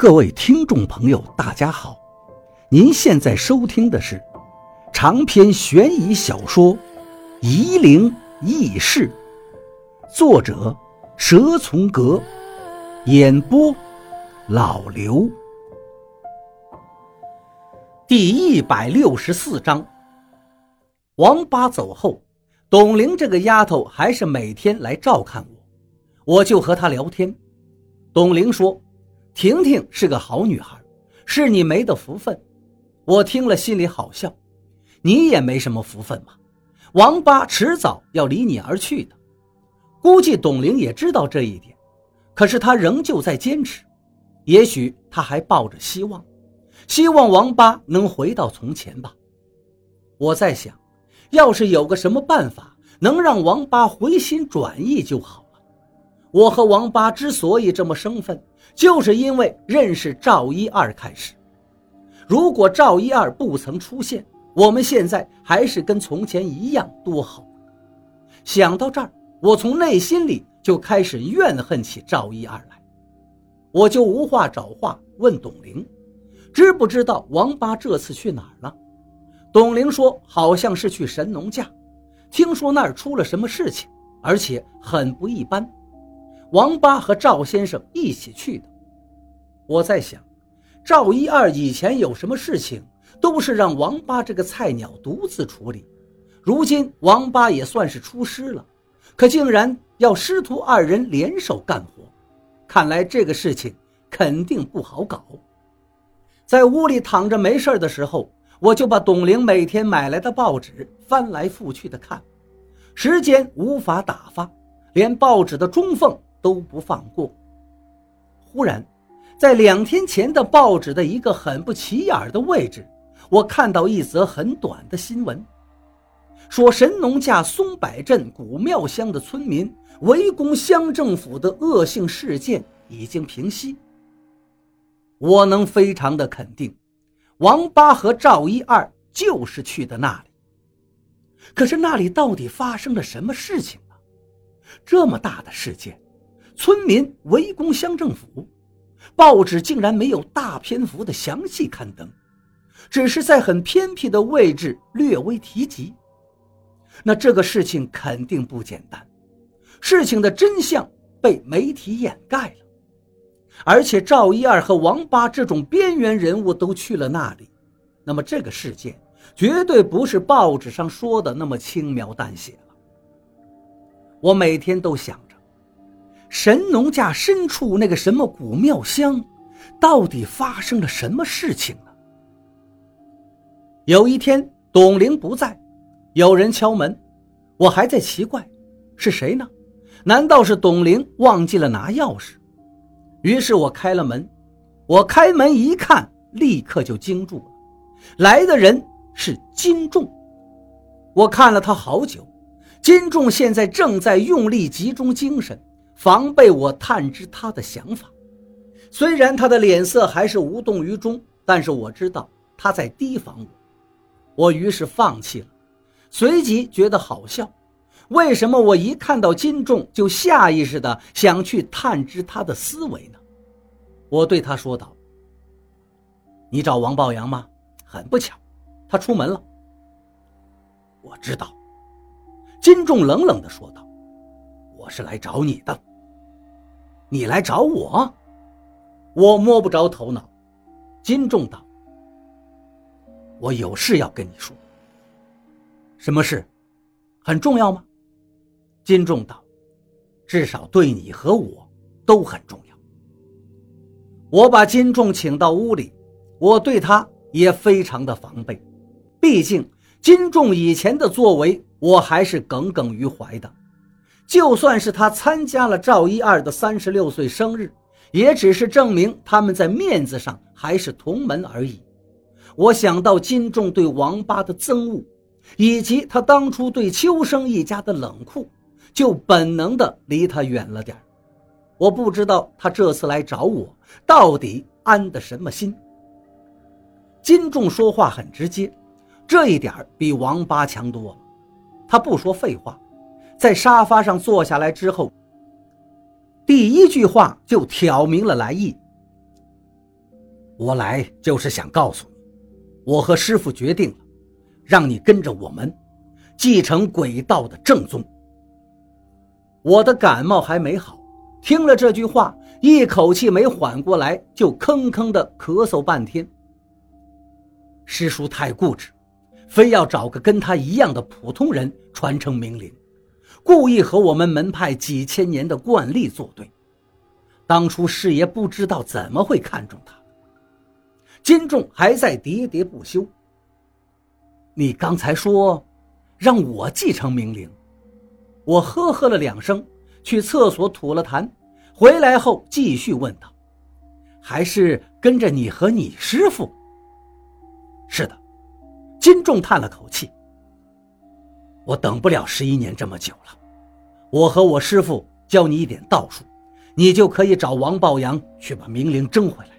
各位听众朋友，大家好！您现在收听的是长篇悬疑小说《夷陵轶事》，作者蛇从阁，演播老刘。第一百六十四章，王八走后，董玲这个丫头还是每天来照看我，我就和她聊天。董玲说。婷婷是个好女孩，是你没的福分。我听了心里好笑，你也没什么福分嘛。王八迟早要离你而去的，估计董玲也知道这一点，可是她仍旧在坚持。也许她还抱着希望，希望王八能回到从前吧。我在想，要是有个什么办法能让王八回心转意就好。我和王八之所以这么生分。就是因为认识赵一二开始，如果赵一二不曾出现，我们现在还是跟从前一样，多好。想到这儿，我从内心里就开始怨恨起赵一二来。我就无话找话问董玲，知不知道王八这次去哪儿了？董玲说好像是去神农架，听说那儿出了什么事情，而且很不一般。王八和赵先生一起去的。我在想，赵一二以前有什么事情，都是让王八这个菜鸟独自处理。如今王八也算是出师了，可竟然要师徒二人联手干活，看来这个事情肯定不好搞。在屋里躺着没事的时候，我就把董玲每天买来的报纸翻来覆去的看，时间无法打发，连报纸的中缝。都不放过。忽然，在两天前的报纸的一个很不起眼的位置，我看到一则很短的新闻，说神农架松柏镇古庙乡的村民围攻乡政府的恶性事件已经平息。我能非常的肯定，王八和赵一二就是去的那里。可是那里到底发生了什么事情呢？这么大的事件！村民围攻乡政府，报纸竟然没有大篇幅的详细刊登，只是在很偏僻的位置略微提及。那这个事情肯定不简单，事情的真相被媒体掩盖了，而且赵一二和王八这种边缘人物都去了那里，那么这个事件绝对不是报纸上说的那么轻描淡写了。我每天都想。神农架深处那个什么古庙乡，到底发生了什么事情呢？有一天，董玲不在，有人敲门，我还在奇怪，是谁呢？难道是董玲忘记了拿钥匙？于是我开了门，我开门一看，立刻就惊住了，来的人是金仲。我看了他好久，金仲现在正在用力集中精神。防备我探知他的想法，虽然他的脸色还是无动于衷，但是我知道他在提防我。我于是放弃了，随即觉得好笑。为什么我一看到金仲就下意识的想去探知他的思维呢？我对他说道：“你找王抱阳吗？很不巧，他出门了。”我知道。金仲冷冷的说道：“我是来找你的。”你来找我，我摸不着头脑。金仲道：“我有事要跟你说。什么事？很重要吗？”金仲道：“至少对你和我都很重要。”我把金仲请到屋里，我对他也非常的防备，毕竟金仲以前的作为，我还是耿耿于怀的。就算是他参加了赵一二的三十六岁生日，也只是证明他们在面子上还是同门而已。我想到金仲对王八的憎恶，以及他当初对秋生一家的冷酷，就本能的离他远了点我不知道他这次来找我到底安的什么心。金仲说话很直接，这一点比王八强多了。他不说废话。在沙发上坐下来之后，第一句话就挑明了来意：“我来就是想告诉你，我和师傅决定了，让你跟着我们，继承鬼道的正宗。我的感冒还没好，听了这句话，一口气没缓过来，就吭吭的咳嗽半天。师叔太固执，非要找个跟他一样的普通人传承明灵，故意和我们门派几千年的惯例作对。当初师爷不知道怎么会看中他。金仲还在喋喋不休。你刚才说，让我继承明灵，我呵呵了两声，去厕所吐了痰，回来后继续问道：“还是跟着你和你师傅？”是的，金仲叹了口气。我等不了十一年这么久了，我和我师傅教你一点道术，你就可以找王抱阳去把明灵争回来。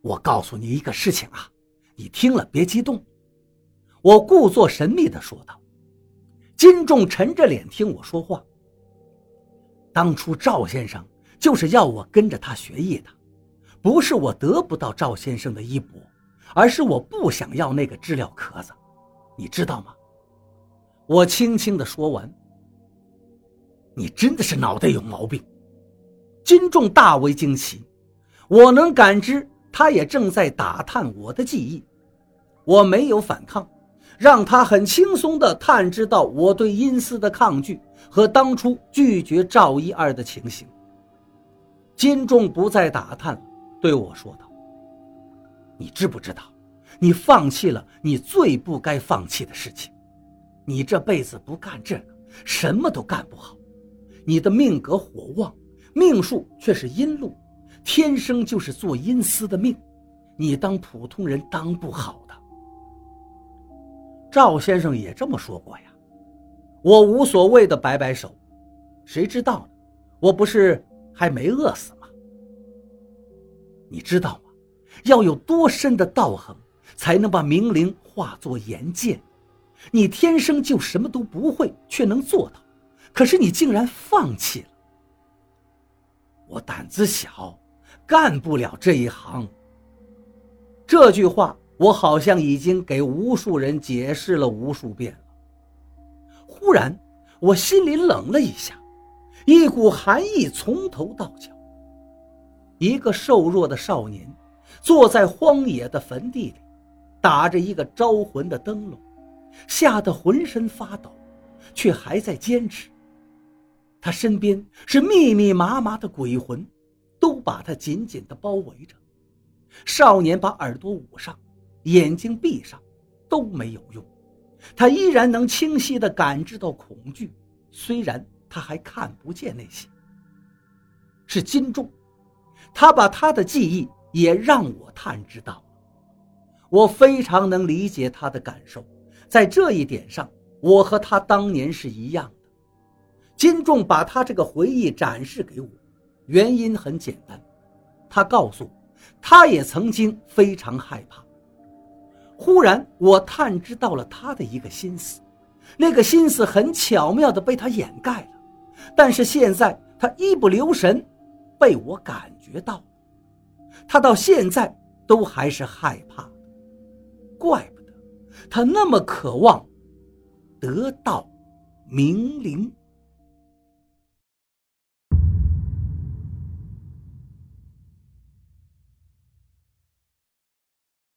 我告诉你一个事情啊，你听了别激动。我故作神秘地说道。金仲沉着脸听我说话。当初赵先生就是要我跟着他学艺的，不是我得不到赵先生的衣钵，而是我不想要那个知了壳子，你知道吗？我轻轻地说完。你真的是脑袋有毛病。金仲大为惊奇，我能感知。他也正在打探我的记忆，我没有反抗，让他很轻松地探知到我对阴司的抗拒和当初拒绝赵一二的情形。金仲不再打探，对我说道：“你知不知道，你放弃了你最不该放弃的事情？你这辈子不干这个，什么都干不好。你的命格火旺，命数却是阴路。”天生就是做阴司的命，你当普通人当不好的。赵先生也这么说过呀，我无所谓的摆摆手，谁知道呢？我不是还没饿死吗？你知道吗？要有多深的道行，才能把明灵化作岩剑？你天生就什么都不会，却能做到，可是你竟然放弃了。我胆子小。干不了这一行。这句话我好像已经给无数人解释了无数遍了。忽然，我心里冷了一下，一股寒意从头到脚。一个瘦弱的少年，坐在荒野的坟地里，打着一个招魂的灯笼，吓得浑身发抖，却还在坚持。他身边是密密麻麻的鬼魂。都把他紧紧地包围着。少年把耳朵捂上，眼睛闭上，都没有用。他依然能清晰地感知到恐惧，虽然他还看不见那些。是金钟，他把他的记忆也让我探知到。我非常能理解他的感受，在这一点上，我和他当年是一样的。金仲把他这个回忆展示给我。原因很简单，他告诉我，他也曾经非常害怕。忽然，我探知到了他的一个心思，那个心思很巧妙地被他掩盖了，但是现在他一不留神，被我感觉到了。他到现在都还是害怕，怪不得他那么渴望得到明灵。